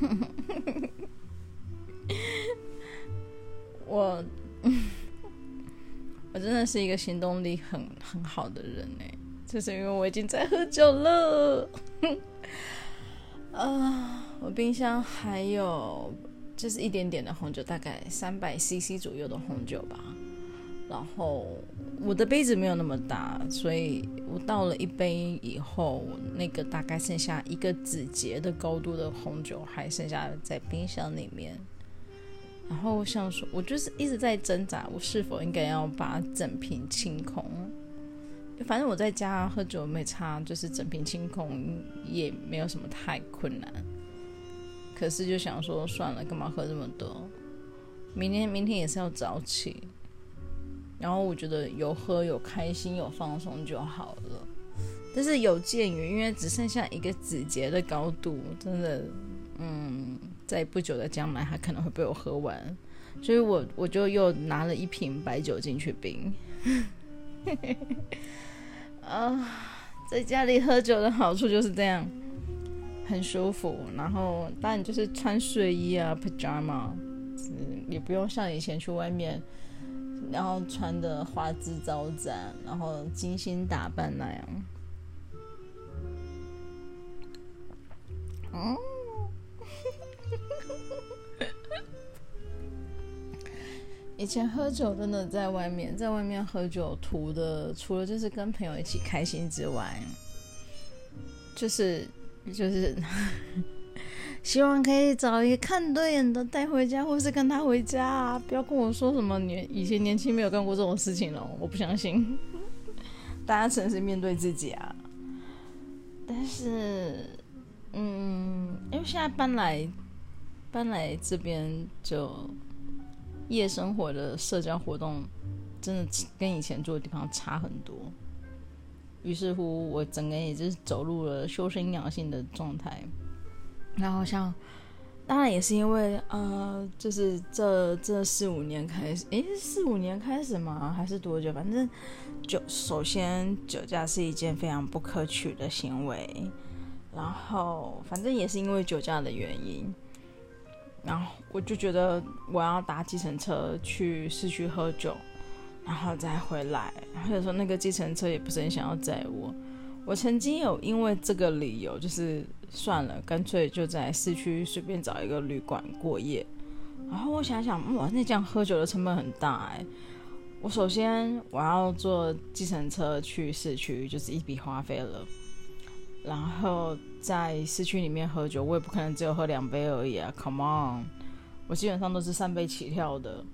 我，我真的是一个行动力很很好的人呢，就是因为我已经在喝酒了。啊，我冰箱还有就是一点点的红酒，大概三百 CC 左右的红酒吧。然后我的杯子没有那么大，所以我倒了一杯以后，那个大概剩下一个指节的高度的红酒还剩下在冰箱里面。然后我想说，我就是一直在挣扎，我是否应该要把整瓶清空。反正我在家喝酒没差，就是整瓶清空也没有什么太困难。可是就想说，算了，干嘛喝这么多？明天明天也是要早起。然后我觉得有喝有开心有放松就好了，但是有鉴于因为只剩下一个指节的高度，真的，嗯，在不久的将来它可能会被我喝完，所以我我就又拿了一瓶白酒进去冰。啊，在家里喝酒的好处就是这样，很舒服。然后当然就是穿睡衣啊，pajama，也不用像以前去外面。然后穿的花枝招展，然后精心打扮那样。嗯，以前喝酒真的在外面，在外面喝酒图的，除了就是跟朋友一起开心之外，就是就是。希望可以找一个看对眼的带回家，或是跟他回家啊！不要跟我说什么年以前年轻没有干过这种事情了，我不相信。大家诚实面对自己啊！但是，嗯，因为现在搬来搬来这边，就夜生活的社交活动真的跟以前住的地方差很多。于是乎，我整个人也就是走入了修身养性的状态。然后像，当然也是因为呃，就是这这四五年开始，诶，四五年开始吗？还是多久？反正酒，首先酒驾是一件非常不可取的行为。然后反正也是因为酒驾的原因，然后我就觉得我要搭计程车去市区喝酒，然后再回来。或者说那个计程车也不是很想要载我。我曾经有因为这个理由，就是。算了，干脆就在市区随便找一个旅馆过夜。然后我想想，哇，那这样喝酒的成本很大哎。我首先我要坐计程车去市区，就是一笔花费了。然后在市区里面喝酒，我也不可能只有喝两杯而已啊，Come on！我基本上都是三杯起跳的。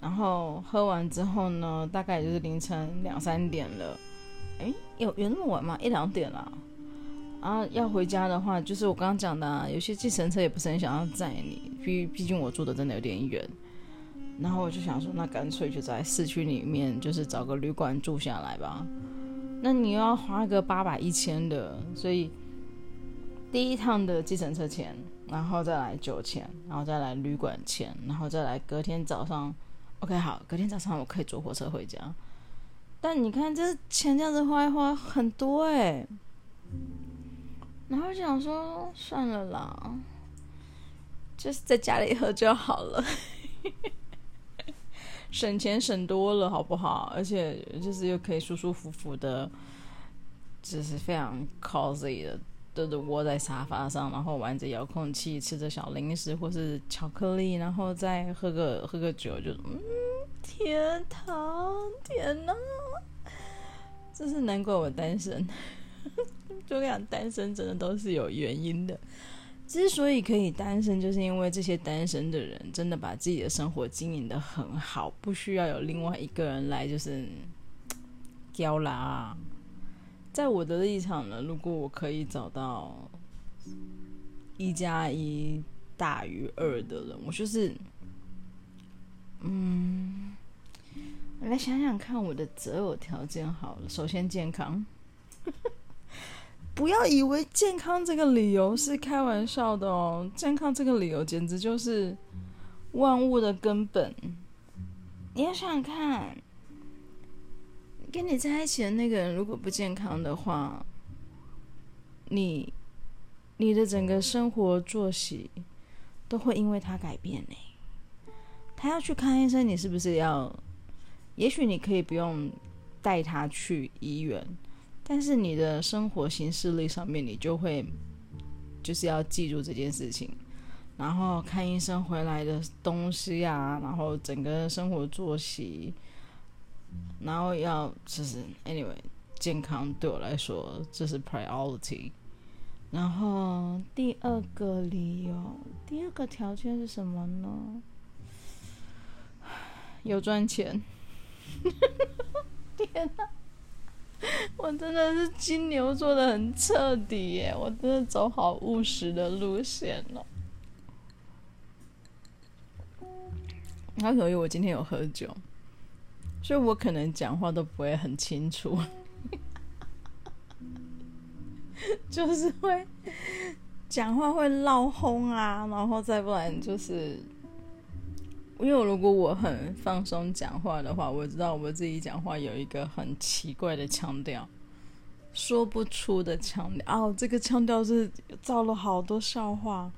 然后喝完之后呢，大概就是凌晨两三点了。诶，有有那么晚吗？一两点了。啊要回家的话，就是我刚刚讲的啊，有些计程车也不是很想要载你，毕毕竟我住的真的有点远。然后我就想说，那干脆就在市区里面，就是找个旅馆住下来吧。那你又要花个八百一千的，所以第一趟的计程车钱，然后再来酒钱，然后再来旅馆钱，然后再来隔天早上，OK 好，隔天早上我可以坐火车回家。但你看这钱这样子花一花很多哎、然后就想说算了啦，就是在家里喝就好了，省钱省多了，好不好？而且就是又可以舒舒服服的，就是非常 cozy 的，都是窝在沙发上，然后玩着遥控器，吃着小零食或是巧克力，然后再喝个喝个酒，就嗯，天堂，天呐，真是难怪我单身。就这样，单身真的都是有原因的。之所以可以单身，就是因为这些单身的人真的把自己的生活经营得很好，不需要有另外一个人来就是 刁啦。在我的立场呢，如果我可以找到一加一大于二的人，我就是嗯，我来想想看，我的择偶条件好了，首先健康。不要以为健康这个理由是开玩笑的哦，健康这个理由简直就是万物的根本。你要想想看，跟你在一起的那个人如果不健康的话，你你的整个生活作息都会因为他改变呢。他要去看医生，你是不是要？也许你可以不用带他去医院，但是你的生活行事历上面，你就会就是要记住这件事情。然后看医生回来的东西啊，然后整个生活作息，然后要就是 anyway，健康对我来说这是 priority。然后第二个理由，第二个条件是什么呢？有赚钱。天哪，我真的是金牛座的很彻底耶！我真的走好务实的路线了。然后由于我今天有喝酒，所以我可能讲话都不会很清楚，就是会讲话会闹哄啊，然后再不然就是，因为如果我很放松讲话的话，我知道我自己讲话有一个很奇怪的腔调，说不出的腔调。哦，这个腔调是造了好多笑话，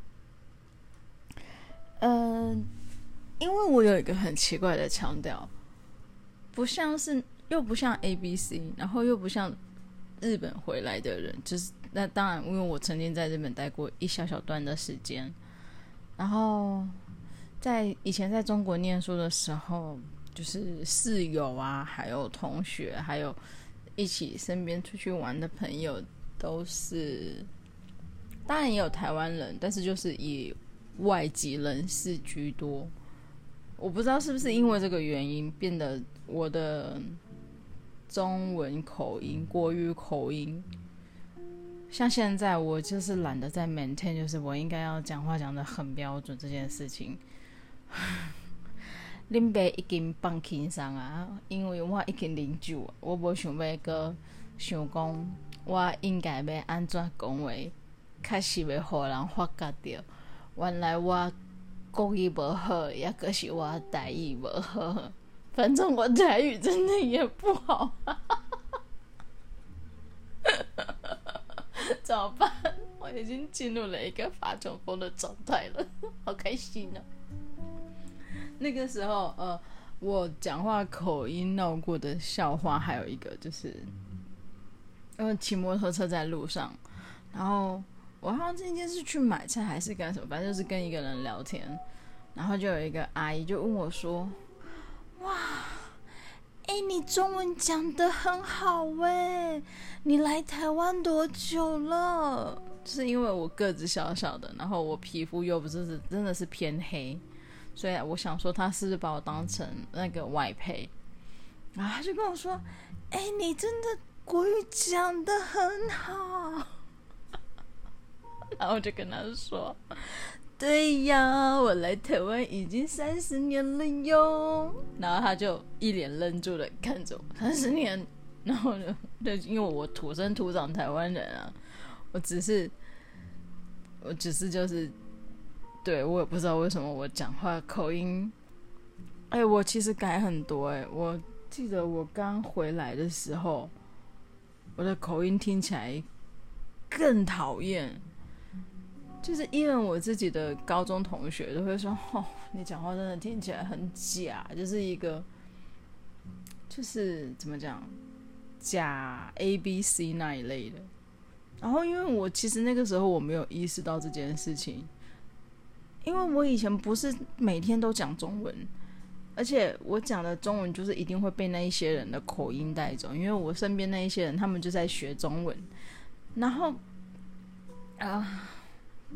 嗯、因为我有一个很奇怪的腔调，不像是又不像 ABC，然后又不像日本回来的人，就是那当然，因为我曾经在日本待过一小小段的时间，然后在以前在中国念书的时候，就是室友啊，还有同学，还有一起身边出去玩的朋友，都是当然也有台湾人，但是就是以外籍人士居多。我不知道是不是因为这个原因，变得我的中文口音、国语口音，像现在我就是懒得再 maintain，就是我应该要讲话讲得很标准这件事情。林北已经放轻松啊，因为我已经啉酒，我无想要搁想讲，我应该要安怎讲话，开始要互人发觉到，原来我。国语不好，也可是我台语不好。反正我台语真的也不好，怎么办？我已经进入了一个发酒疯的状态了，好开心呢、哦。那个时候，呃，我讲话口音闹过的笑话还有一个，就是呃骑摩托车在路上，然后。我好像今天是去买菜还是干什么，反正就是跟一个人聊天，然后就有一个阿姨就问我说：“哇，哎，你中文讲得很好哎，你来台湾多久了？”就是因为我个子小小的，然后我皮肤又不是是真的是偏黑，所以我想说他是不是把我当成那个外配，然后他就跟我说：“哎，你真的国语讲得很好。”然后我就跟他说：“对呀，我来台湾已经三十年了哟。”然后他就一脸愣住的看着我，三十年。然后呢，对，因为我土生土长台湾人啊，我只是，我只是就是，对，我也不知道为什么我讲话口音，哎，我其实改很多哎。我记得我刚回来的时候，我的口音听起来更讨厌。就是因为我自己的高中同学都会说：“ 哦，你讲话真的听起来很假，就是一个，就是怎么讲，假 A B C 那一类的。”然后因为我其实那个时候我没有意识到这件事情，因为我以前不是每天都讲中文，而且我讲的中文就是一定会被那一些人的口音带走，因为我身边那一些人他们就在学中文，然后啊。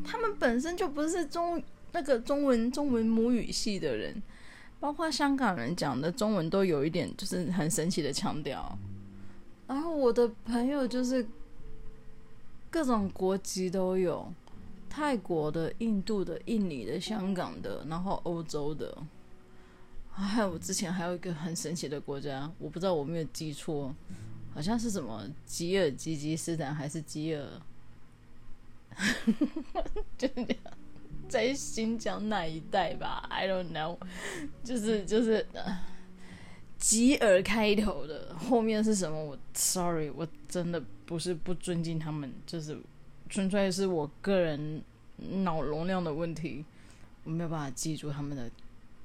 他们本身就不是中那个中文中文母语系的人，包括香港人讲的中文都有一点就是很神奇的腔调。然后我的朋友就是各种国籍都有，泰国的、印度的、印尼的、香港的，然后欧洲的，还有我之前还有一个很神奇的国家，我不知道我没有记错，好像是什么吉尔吉吉斯坦还是吉尔。就是在新疆那一带吧，I don't know，就是就是吉尔开头的，后面是什么？我 sorry，我真的不是不尊敬他们，就是纯粹是我个人脑容量的问题。我没有办法记住他们的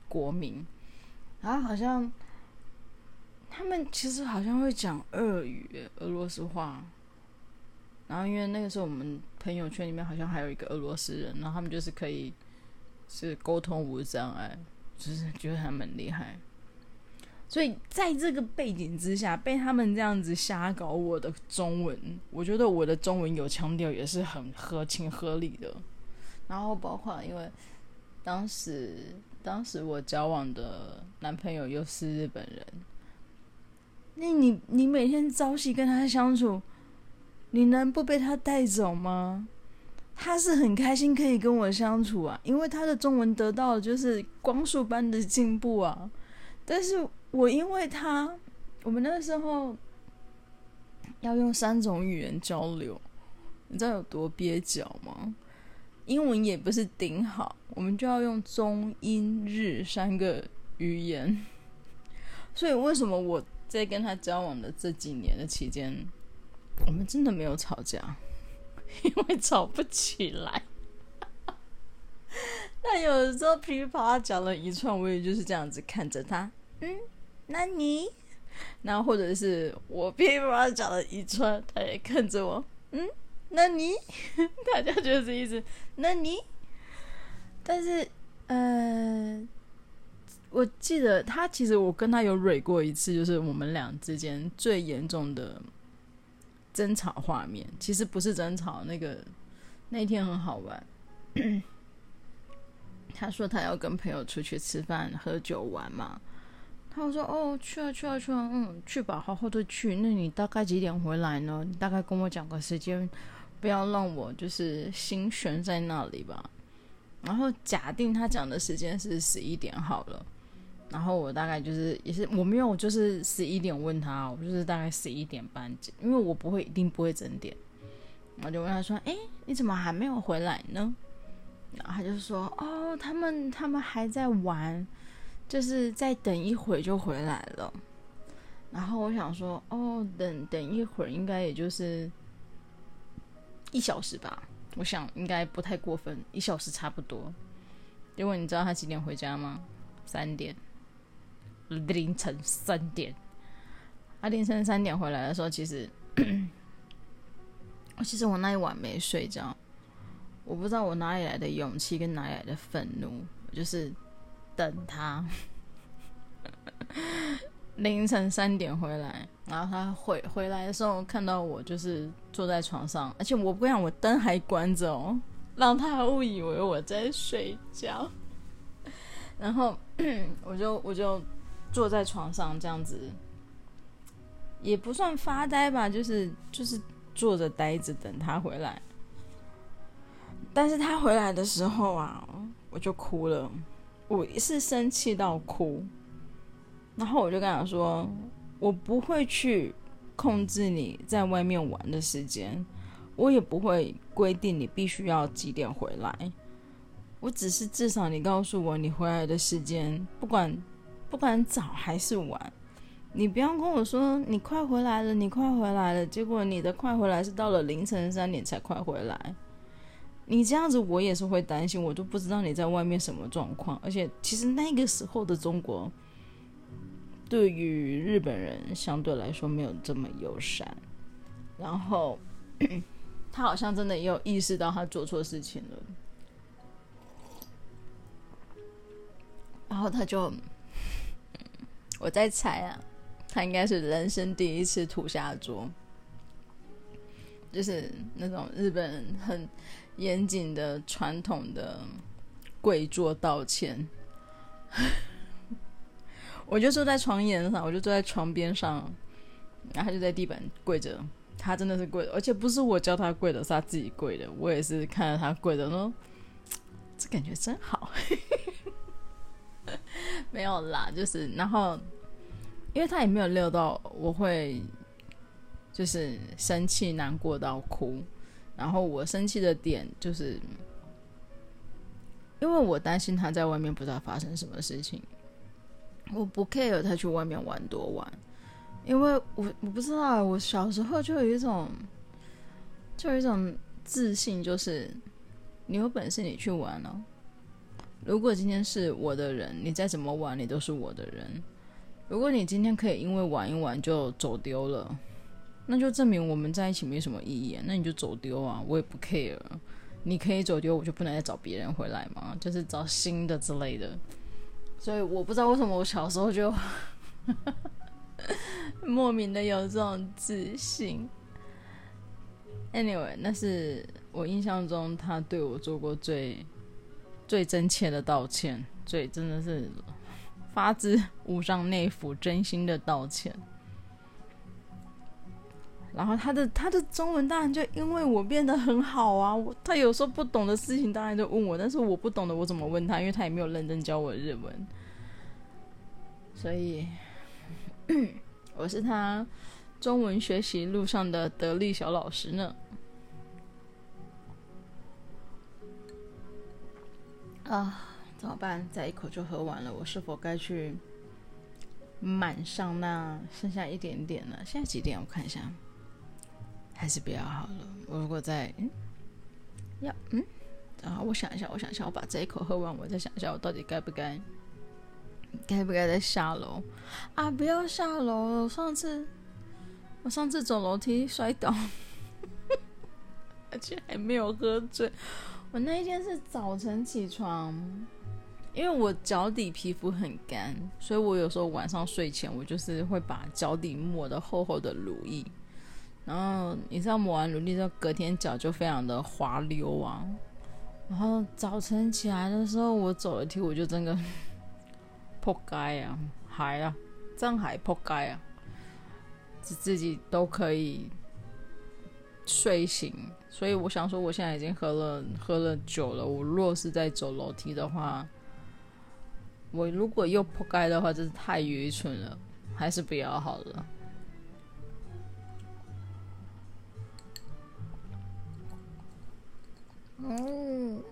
国名。然后好像他们其实好像会讲俄语、俄罗斯话。然后因为那个时候我们朋友圈里面好像还有一个俄罗斯人，然后他们就是可以是沟通无障碍，就是觉得他们厉害。所以在这个背景之下，被他们这样子瞎搞我的中文，我觉得我的中文有腔调也是很合情合理的。然后包括因为当时当时我交往的男朋友又是日本人，那你你每天朝夕跟他相处，你能不被他带走吗？他是很开心可以跟我相处啊，因为他的中文得到的就是光速般的进步啊，但是。我因为他，我们那个时候要用三种语言交流，你知道有多蹩脚吗？英文也不是顶好，我们就要用中英日三个语言。所以为什么我在跟他交往的这几年的期间，我们真的没有吵架，因为吵不起来。但有的时候噼里啪啦讲了一串，我也就是这样子看着他，嗯。那你，然后或者是我噼里啪啦讲了一串，他也看着我，嗯，那你，大家就是一直，那你，但是，呃，我记得他其实我跟他有蕊过一次，就是我们俩之间最严重的争吵画面，其实不是争吵，那个那天很好玩，他说他要跟朋友出去吃饭、喝酒、玩嘛。他说：“哦，去啊，去啊，去啊，嗯，去吧，好好的去。那你大概几点回来呢？你大概跟我讲个时间，不要让我就是心悬在那里吧。然后假定他讲的时间是十一点好了，然后我大概就是也是我没有就是十一点问他，我就是大概十一点半，因为我不会一定不会整点。我就问他说：，诶，你怎么还没有回来呢？然后他就说：，哦，他们他们还在玩。”就是再等一会就回来了，然后我想说，哦，等等一会儿应该也就是一小时吧，我想应该不太过分，一小时差不多。结果你知道他几点回家吗？三点，凌晨三点。他凌晨三点回来的时候，其实，其实我那一晚没睡觉，我不知道我哪里来的勇气跟哪里来的愤怒，我就是。等他 凌晨三点回来，然后他回回来的时候看到我就是坐在床上，而且我不想我灯还关着哦，让他误以为我在睡觉。然后 我就我就坐在床上这样子，也不算发呆吧，就是就是坐着呆着等他回来。但是他回来的时候啊，我就哭了。我是生气到哭，然后我就跟他说：“我不会去控制你在外面玩的时间，我也不会规定你必须要几点回来。我只是至少你告诉我你回来的时间，不管不管早还是晚，你不要跟我说你快回来了，你快回来了，结果你的快回来是到了凌晨三点才快回来。”你这样子，我也是会担心，我都不知道你在外面什么状况。而且，其实那个时候的中国，对于日本人相对来说没有这么友善。然后，他好像真的也有意识到他做错事情了。然后他就，我在猜啊，他应该是人生第一次土下桌，就是那种日本人很。严谨的传统的跪坐道歉，我就坐在床沿上，我就坐在床边上，然后他就在地板跪着，他真的是跪，而且不是我教他跪的，是他自己跪的，我也是看着他跪的，说这感觉真好，没有啦，就是然后，因为他也没有料到我会就是生气难过到哭。然后我生气的点就是，因为我担心他在外面不知道发生什么事情。我不 care 他去外面玩多晚，因为我我不知道，我小时候就有一种，就有一种自信，就是你有本事你去玩哦，如果今天是我的人，你再怎么玩，你都是我的人。如果你今天可以因为玩一玩就走丢了，那就证明我们在一起没什么意义啊。那你就走丢啊，我也不 care。你可以走丢，我就不能再找别人回来吗？就是找新的之类的。所以我不知道为什么我小时候就 莫名的有这种自信。Anyway，那是我印象中他对我做过最最真切的道歉，最真的是。发自 五脏内腑、真心的道歉。然后他的他的中文当然就因为我变得很好啊，我他有时候不懂的事情当然就问我，但是我不懂的我怎么问他？因为他也没有认真教我日文，所以 我是他中文学习路上的得力小老师呢。啊。怎么办？再一口就喝完了，我是否该去满上那剩下一点点呢？现在几点？我看一下，还是不要好了。我如果再嗯，要嗯，啊，我想一下，我想一下，我把这一口喝完，我再想一下，我到底该不该，该不该再下楼啊？不要下楼了！我上次我上次走楼梯摔倒，而且还没有喝醉。我那一天是早晨起床。因为我脚底皮肤很干，所以我有时候晚上睡前，我就是会把脚底抹的厚厚的乳液。然后你知道抹完乳液之后，隔天脚就非常的滑溜啊。然后早晨起来的时候，我走楼梯，我就真的 扑街啊，还啊，真还扑街啊，自自己都可以睡醒。所以我想说，我现在已经喝了喝了酒了，我若是在走楼梯的话。我如果又扑街的话，真是太愚蠢了，还是不要好了。嗯，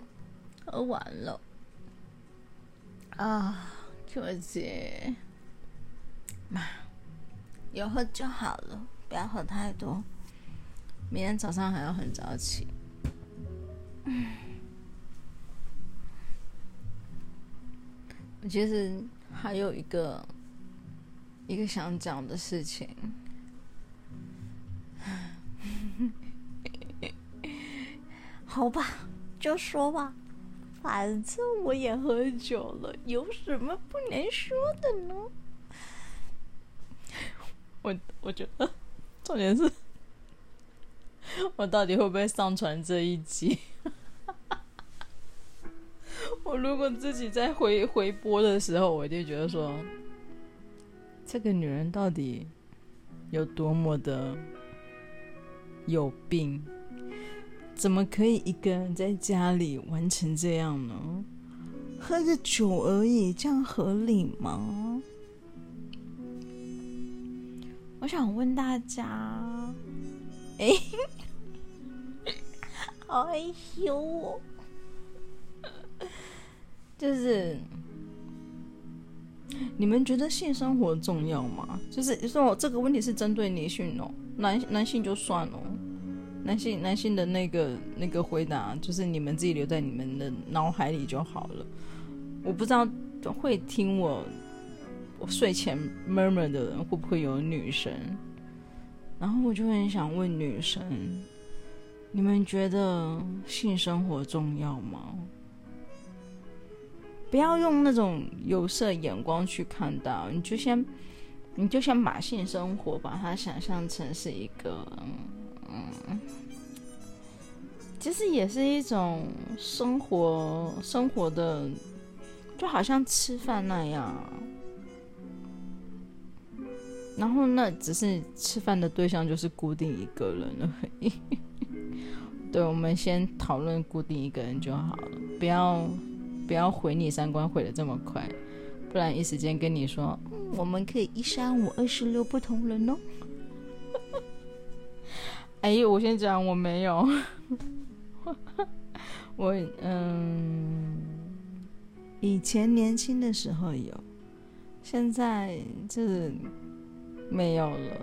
喝完了啊，姐姐，妈，有喝就好了，不要喝太多，明天早上还要很早起。嗯。我其实还有一个一个想讲的事情，好吧，就说吧，反正我也喝酒了，有什么不能说的呢？我我觉得重点是，我到底会不会上传这一集？我如果自己在回回播的时候，我就觉得说，这个女人到底有多么的有病？怎么可以一个人在家里完成这样呢？喝个酒而已，这样合理吗？我想问大家，哎，好害羞哦。就是你们觉得性生活重要吗？就是说我这个问题是针对女性哦，男男性就算了，男性男性的那个那个回答就是你们自己留在你们的脑海里就好了。我不知道会听我我睡前 murmur 的人会不会有女生，然后我就很想问女生，你们觉得性生活重要吗？不要用那种有色眼光去看到，你就先，你就先把性生活把它想象成是一个，嗯其实也是一种生活生活的，就好像吃饭那样，然后那只是吃饭的对象就是固定一个人而已。对，我们先讨论固定一个人就好了，不要。不要毁你三观毁得这么快，不然一时间跟你说，我们可以一三五二十六不同人哦。哎，我先讲我没有，我嗯，以前年轻的时候有，现在就是没有了，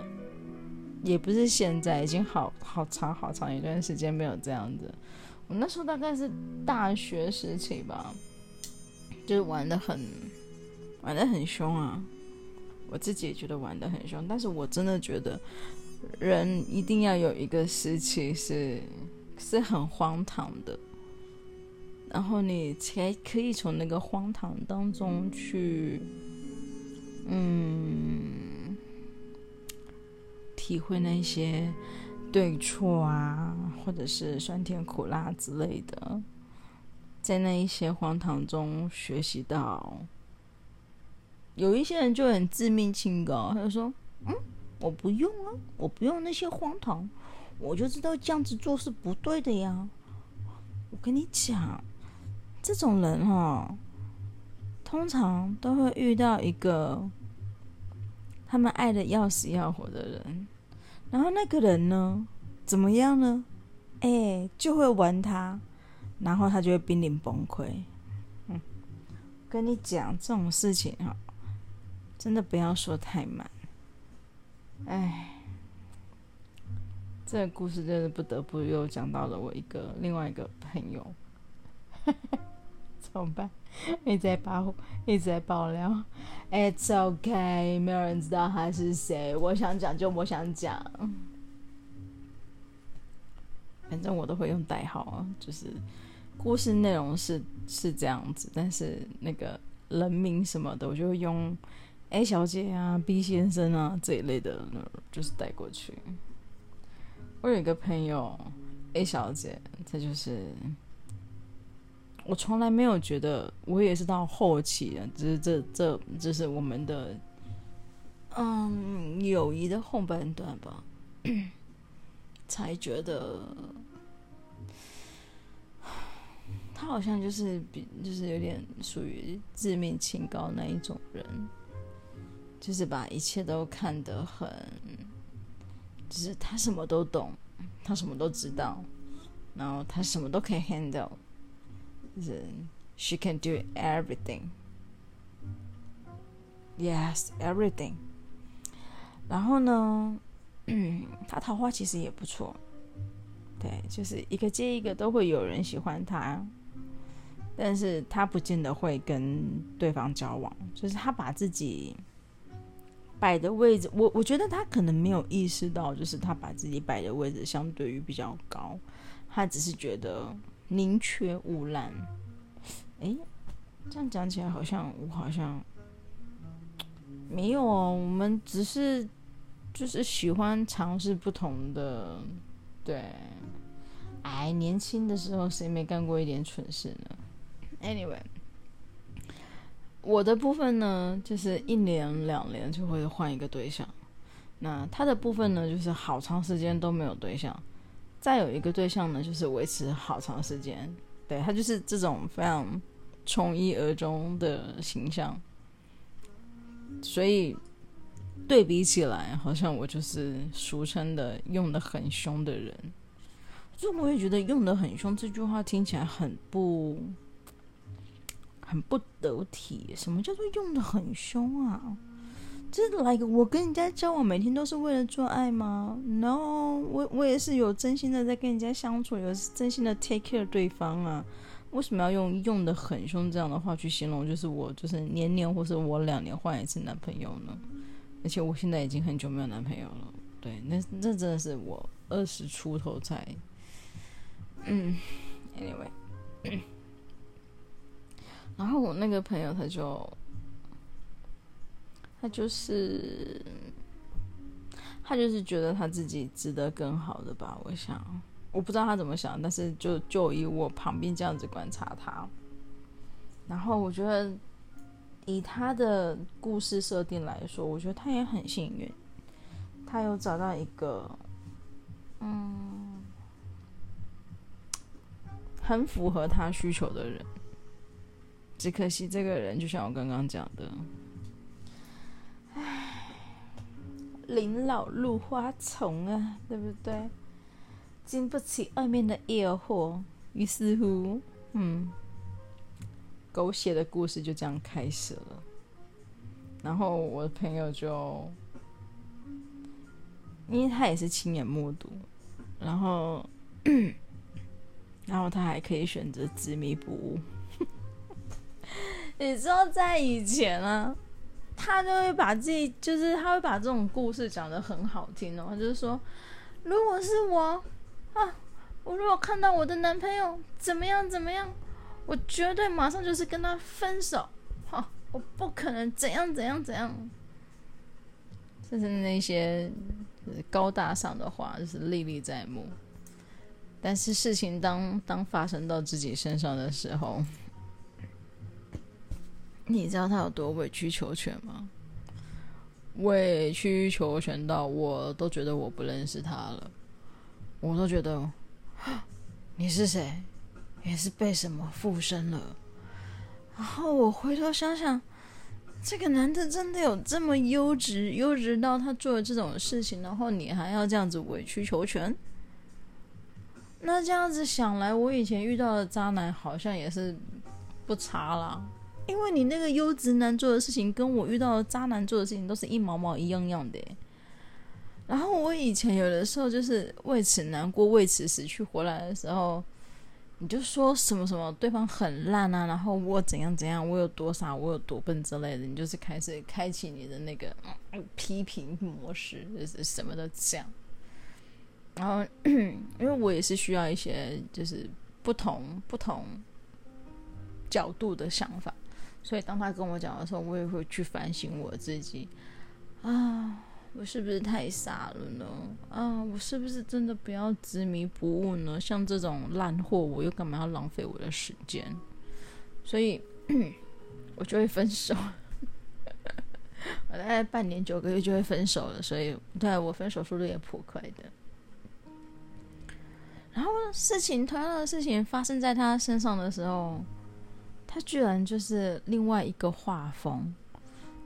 也不是现在，已经好好长好长一段时间没有这样子。我那时候大概是大学时期吧。就是玩得很玩得很凶啊。我自己也觉得玩得很凶，但是我真的觉得人一定要有一个时期是是很荒唐的，然后你才可以从那个荒唐当中去，嗯，体会那些对错啊，或者是酸甜苦辣之类的，在那一些荒唐中学习到。有一些人就很自命清高，他就说：“嗯，我不用啊，我不用那些荒唐，我就知道这样子做是不对的呀。”我跟你讲，这种人哈，通常都会遇到一个他们爱的要死要活的人，然后那个人呢，怎么样呢？哎，就会玩他，然后他就会濒临崩溃。嗯，跟你讲这种事情哈。真的不要说太满，哎，这个故事真的不得不又讲到了我一个另外一个朋友，怎么办？一直在爆，一直在爆料。It's okay，没有人知道他是谁。我想讲就我想讲，反正我都会用代号啊。就是故事内容是是这样子，但是那个人名什么的，我就会用。A 小姐啊，B 先生啊这一类的，就是带过去。我有一个朋友，A 小姐，她就是我从来没有觉得，我也是到后期的，只是这这这是我们的嗯友谊的后半段吧，才觉得他好像就是比就是有点属于自命清高那一种人。就是把一切都看得很，就是他什么都懂，他什么都知道，然后他什么都可以 handle，就是 she can do everything，yes everything。然后呢，嗯，他桃花其实也不错，对，就是一个接一个都会有人喜欢他，但是他不见得会跟对方交往，就是他把自己。摆的位置，我我觉得他可能没有意识到，就是他把自己摆的位置相对于比较高，他只是觉得宁缺毋滥。诶，这样讲起来好像我好像没有哦，我们只是就是喜欢尝试不同的，对，哎，年轻的时候谁没干过一点蠢事呢？Anyway。我的部分呢，就是一年两年就会换一个对象。那他的部分呢，就是好长时间都没有对象。再有一个对象呢，就是维持好长时间。对，他就是这种非常从一而终的形象。所以对比起来，好像我就是俗称的用得很凶的人。就我也觉得用得很凶这句话听起来很不。很不得体，什么叫做用得很凶啊？这来个我跟人家交往，每天都是为了做爱吗？No，我我也是有真心的在跟人家相处，有真心的 take care 对方啊。为什么要用用得很凶这样的话去形容？就是我就是年年或是我两年换一次男朋友呢？而且我现在已经很久没有男朋友了。对，那那真的是我二十出头才，嗯，Anyway。然后我那个朋友他就，他就是，他就是觉得他自己值得更好的吧。我想，我不知道他怎么想，但是就就以我旁边这样子观察他，然后我觉得以他的故事设定来说，我觉得他也很幸运，他有找到一个，嗯，很符合他需求的人。只可惜这个人，就像我刚刚讲的，唉，临老入花丛啊，对不对？经不起外面的诱惑，于是乎，嗯，狗血的故事就这样开始了。然后我的朋友就，因为他也是亲眼目睹，然后，然后他还可以选择执迷不悟。你知道，在以前啊，他就会把自己，就是他会把这种故事讲得很好听哦。就是说，如果是我啊，我如果看到我的男朋友怎么样怎么样，我绝对马上就是跟他分手。哈、我不可能怎样怎样怎样。就是那些高大上的话，就是历历在目。但是事情当当发生到自己身上的时候，你知道他有多委曲求全吗？委曲求全到我都觉得我不认识他了，我都觉得你是谁？也是被什么附身了？然后我回头想想。这个男的真的有这么优质，优质到他做了这种事情，然后你还要这样子委曲求全？那这样子想来，我以前遇到的渣男好像也是不差啦。因为你那个优质男做的事情，跟我遇到的渣男做的事情都是一毛毛一样样的。然后我以前有的时候就是为此难过，为此死去活来的时候。你就说什么什么对方很烂啊，然后我怎样怎样，我有多傻，我有多笨之类的，你就是开始开启你的那个、嗯、批评模式，就是什么都讲。然后，因为我也是需要一些就是不同不同角度的想法，所以当他跟我讲的时候，我也会去反省我自己啊。我是不是太傻了呢？啊，我是不是真的不要执迷不悟呢？像这种烂货，我又干嘛要浪费我的时间？所以，我就会分手。我大概半年九个月就会分手了，所以对我分手速度也颇快的。然后事情同样的事情发生在他身上的时候，他居然就是另外一个画风，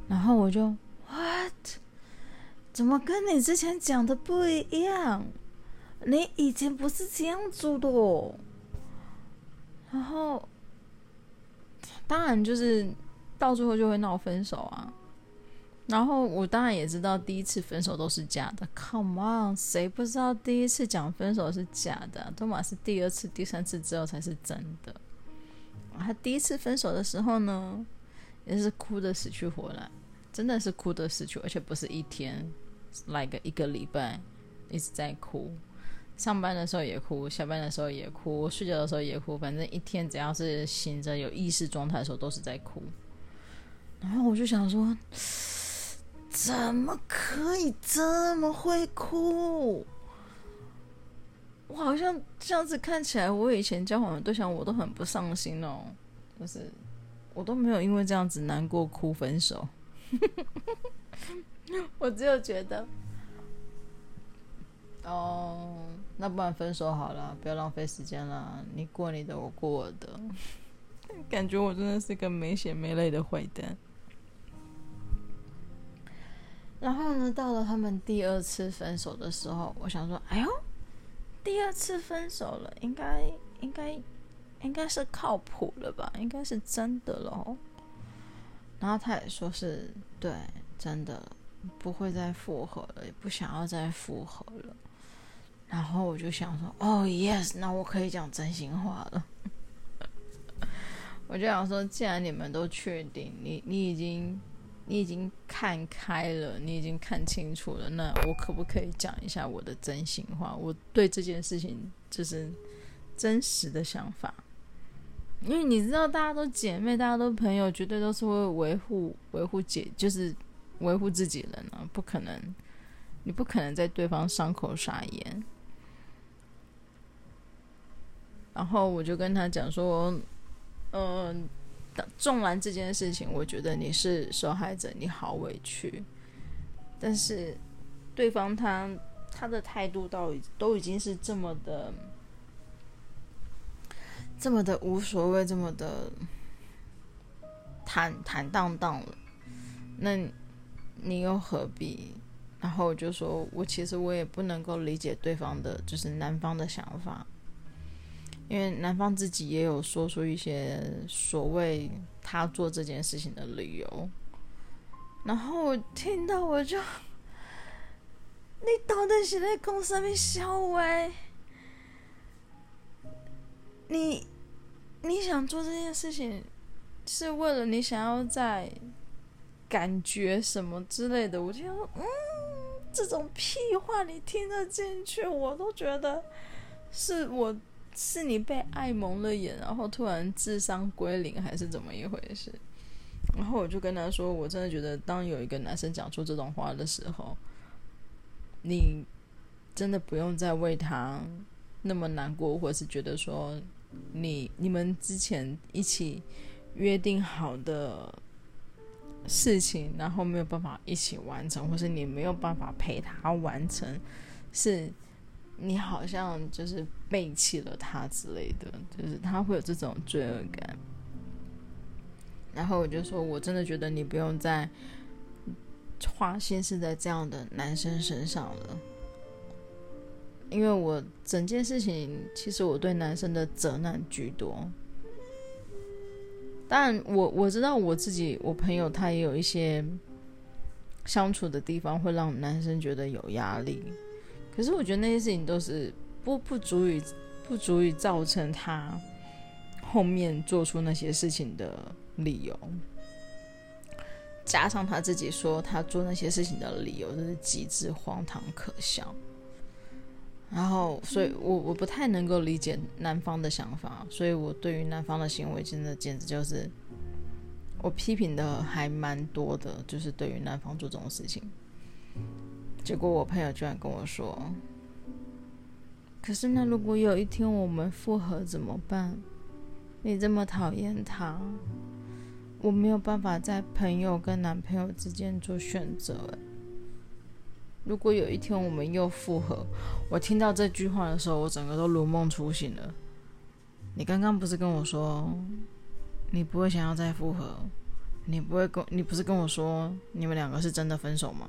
然后我就 what？怎么跟你之前讲的不一样？你以前不是这样做的哦。然后，当然就是到最后就会闹分手啊。然后我当然也知道第一次分手都是假的。Come on，谁不知道第一次讲分手是假的？都嘛是第二次、第三次之后才是真的。他第一次分手的时候呢，也是哭得死去活来。真的是哭得死去，而且不是一天，来个一个礼拜一直在哭。上班的时候也哭，下班的时候也哭，睡觉的时候也哭，反正一天只要是醒着有意识状态的时候都是在哭。然后我就想说，怎么可以这么会哭？我好像这样子看起来，我以前交往的对象我都很不上心哦，就是我都没有因为这样子难过哭分手。我只有觉得，哦，那不然分手好了，不要浪费时间了。你过你的，我过我的。感觉我真的是个没血没泪的坏蛋。然后呢，到了他们第二次分手的时候，我想说，哎呦，第二次分手了，应该应该应该是靠谱了吧？应该是真的喽。然后他也说是对，真的不会再复合了，也不想要再复合了。然后我就想说，哦，yes，那我可以讲真心话了。我就想说，既然你们都确定，你你已经你已经看开了，你已经看清楚了，那我可不可以讲一下我的真心话？我对这件事情就是真实的想法。因为你知道，大家都姐妹，大家都朋友，绝对都是会维护维护姐，就是维护自己人啊，不可能，你不可能在对方伤口撒盐。然后我就跟他讲说，嗯、纵然这件事情，我觉得你是受害者，你好委屈，但是对方他他的态度到都已经是这么的。这么的无所谓，这么的坦坦荡荡了，那你又何必？然后我就说，我其实我也不能够理解对方的，就是男方的想法，因为男方自己也有说出一些所谓他做这件事情的理由，然后我听到我就，你到底是在讲什么笑话？你你想做这件事情，是为了你想要在感觉什么之类的。我就说，嗯，这种屁话你听得进去？我都觉得是我是你被爱蒙了眼，然后突然智商归零，还是怎么一回事？然后我就跟他说，我真的觉得，当有一个男生讲出这种话的时候，你真的不用再为他那么难过，或者是觉得说你你们之前一起约定好的事情，然后没有办法一起完成，或是你没有办法陪他完成，是你好像就是背弃了他之类的，就是他会有这种罪恶感。然后我就说，我真的觉得你不用再花心思在这样的男生身上了，因为我整件事情其实我对男生的责难居多。但，我我知道我自己，我朋友他也有一些相处的地方会让男生觉得有压力，可是我觉得那些事情都是不不足以不足以造成他后面做出那些事情的。理由，加上他自己说他做那些事情的理由，真是极致荒唐可笑。然后，所以我我不太能够理解男方的想法，所以我对于男方的行为，真的简直就是我批评的还蛮多的，就是对于男方做这种事情。结果我朋友居然跟我说：“可是那如果有一天我们复合怎么办？你这么讨厌他。”我没有办法在朋友跟男朋友之间做选择。如果有一天我们又复合，我听到这句话的时候，我整个都如梦初醒了。你刚刚不是跟我说，你不会想要再复合？你不会跟，你不是跟我说你们两个是真的分手吗？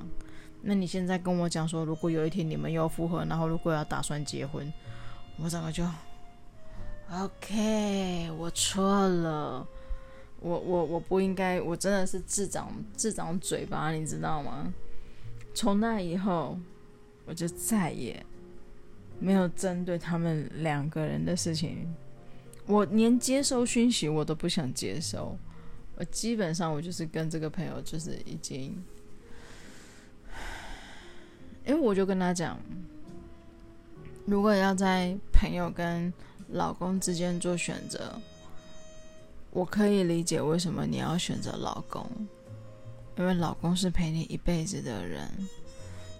那你现在跟我讲说，如果有一天你们又复合，然后如果要打算结婚，我整个就，OK，我错了。我我我不应该，我真的是自长自长嘴巴，你知道吗？从那以后，我就再也没有针对他们两个人的事情，我连接收讯息我都不想接收。我基本上我就是跟这个朋友就是已经，因为我就跟他讲，如果要在朋友跟老公之间做选择。我可以理解为什么你要选择老公，因为老公是陪你一辈子的人，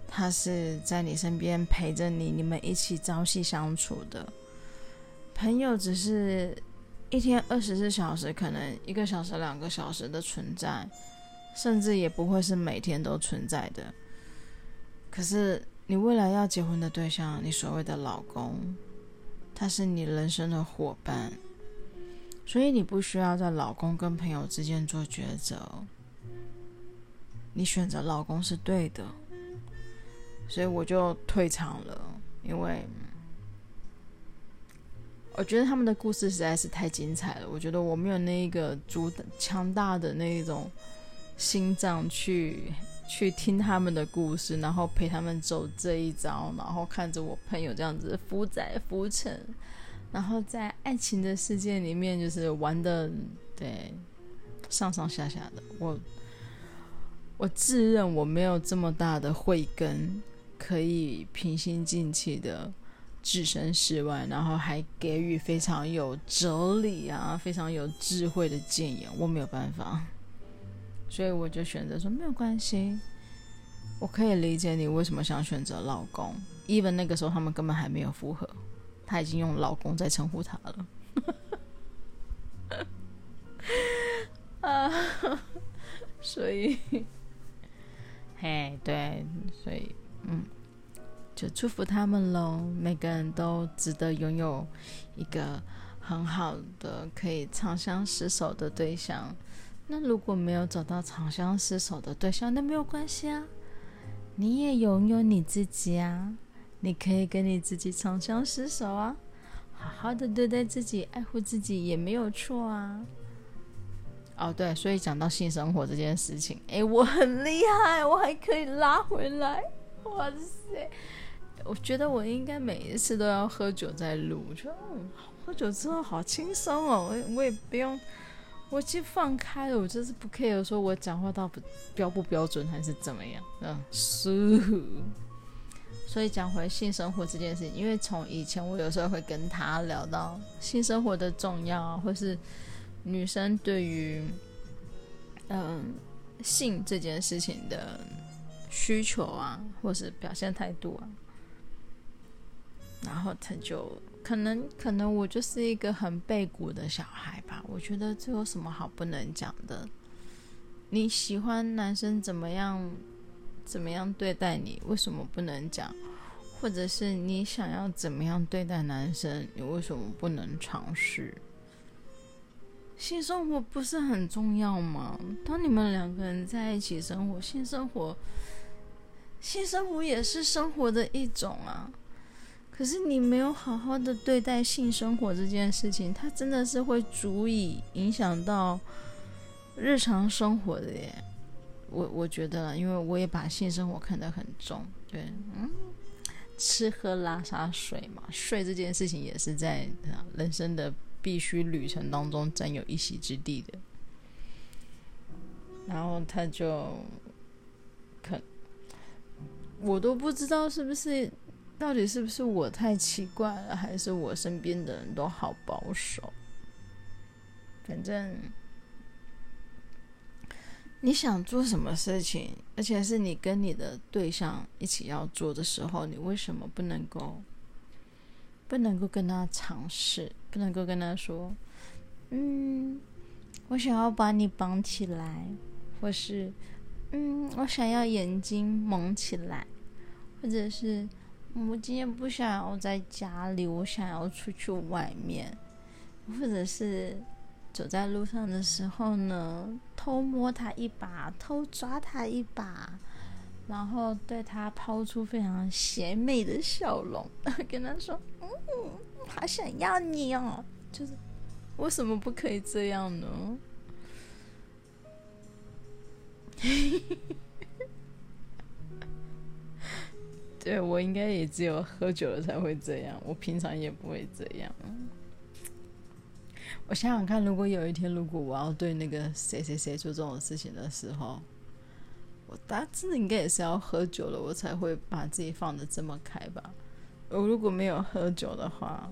他是在你身边陪着你，你们一起朝夕相处的。朋友只是一天二十四小时，可能一个小时、两个小时的存在，甚至也不会是每天都存在的。可是你未来要结婚的对象，你所谓的老公，他是你人生的伙伴。所以你不需要在老公跟朋友之间做抉择，你选择老公是对的，所以我就退场了，因为我觉得他们的故事实在是太精彩了，我觉得我没有那一个足强大的那一种心脏去去听他们的故事，然后陪他们走这一遭，然后看着我朋友这样子浮载浮沉。然后在爱情的世界里面，就是玩的对上上下下的。我我自认我没有这么大的慧根，可以平心静气的置身事外，然后还给予非常有哲理啊、非常有智慧的建议。我没有办法，所以我就选择说没有关系。我可以理解你为什么想选择老公，even 那个时候他们根本还没有复合。他已经用老公在称呼他了，啊，所以，嘿，对，所以，嗯，就祝福他们喽。每个人都值得拥有一个很好的可以长相厮守的对象。那如果没有找到长相厮守的对象，那没有关系啊，你也拥有你自己啊。你可以跟你自己长相厮守啊，好好的对待自己，爱护自己也没有错啊。哦，对，所以讲到性生活这件事情，诶，我很厉害，我还可以拉回来，哇塞！我觉得我应该每一次都要喝酒再录，我觉得喝酒之后好轻松哦，我我也不用，我其实放开了，我就是不 care 说我讲话到不标不标准还是怎么样，嗯，舒所以讲回性生活这件事情，因为从以前我有时候会跟他聊到性生活的重要啊，或是女生对于嗯性这件事情的需求啊，或是表现态度啊，然后他就可能可能我就是一个很背骨的小孩吧，我觉得这有什么好不能讲的？你喜欢男生怎么样？怎么样对待你？为什么不能讲？或者是你想要怎么样对待男生？你为什么不能尝试？性生活不是很重要吗？当你们两个人在一起生活，性生活，性生活也是生活的一种啊。可是你没有好好的对待性生活这件事情，它真的是会足以影响到日常生活的耶。我我觉得，因为我也把性生活看得很重，对，嗯，吃喝拉撒睡嘛，睡这件事情也是在人生的必须旅程当中占有一席之地的。然后他就，可，我都不知道是不是，到底是不是我太奇怪了，还是我身边的人都好保守，反正。你想做什么事情，而且是你跟你的对象一起要做的时候，你为什么不能够不能够跟他尝试，不能够跟他说，嗯，我想要把你绑起来，或是，嗯，我想要眼睛蒙起来，或者是我今天不想要在家里，我想要出去外面，或者是。走在路上的时候呢，偷摸他一把，偷抓他一把，然后对他抛出非常邪魅的笑容，跟他说：“嗯，好想要你哦！”就是为什么不可以这样呢？嘿嘿嘿对，我应该也只有喝酒了才会这样，我平常也不会这样。我想想看，如果有一天，如果我要对那个谁谁谁做这种事情的时候，我大致应该也是要喝酒了，我才会把自己放得这么开吧。我如果没有喝酒的话，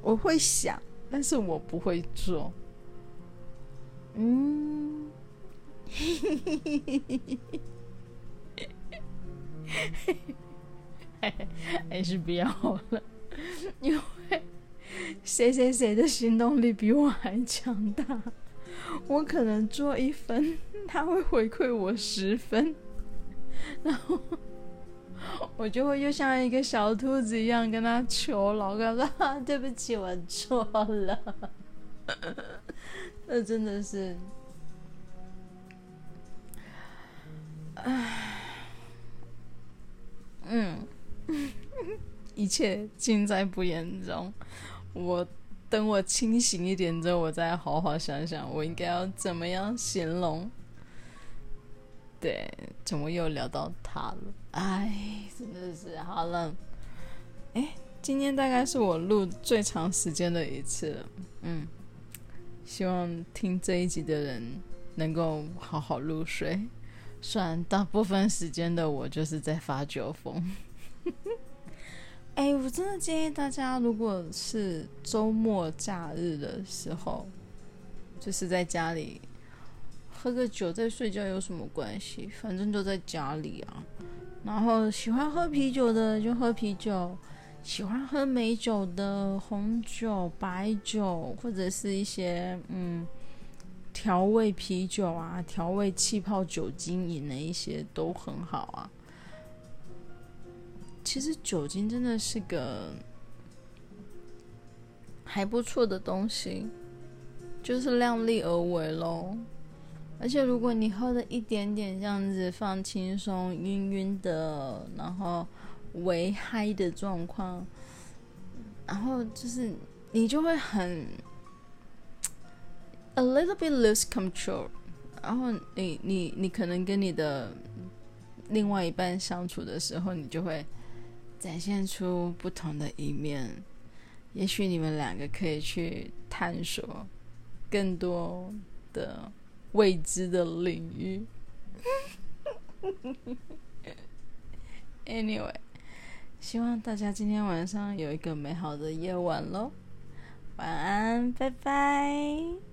我会想，但是我不会做。嗯，嘿嘿嘿嘿嘿嘿 还是不要了，因为。谁谁谁的行动力比我还强大？我可能做一分，他会回馈我十分，然后我就会又像一个小兔子一样跟他求饶，跟他说、“对不起，我错了。”那真的是，唉，嗯，一切尽在不言中。我等我清醒一点之后，我再好好想想，我应该要怎么样形容。对，怎么又聊到他了？哎，真的是好了。哎，今天大概是我录最长时间的一次了。嗯，希望听这一集的人能够好好入睡。虽然大部分时间的我就是在发酒疯。哎，我真的建议大家，如果是周末假日的时候，就是在家里喝个酒再睡觉有什么关系？反正就在家里啊。然后喜欢喝啤酒的就喝啤酒，喜欢喝美酒的红酒、白酒或者是一些嗯调味啤酒啊、调味气泡酒精饮的一些都很好啊。其实酒精真的是个还不错的东西，就是量力而为喽。而且如果你喝了一点点这样子放轻松、晕晕的，然后微嗨的状况，然后就是你就会很 a little bit lose control 然后你你你可能跟你的另外一半相处的时候你就会展现出不同的一面也许你们两个可以去探索更多的未知的领域。Anyway 希望大家今天晚上有一个美好的夜晚喽晚安拜拜。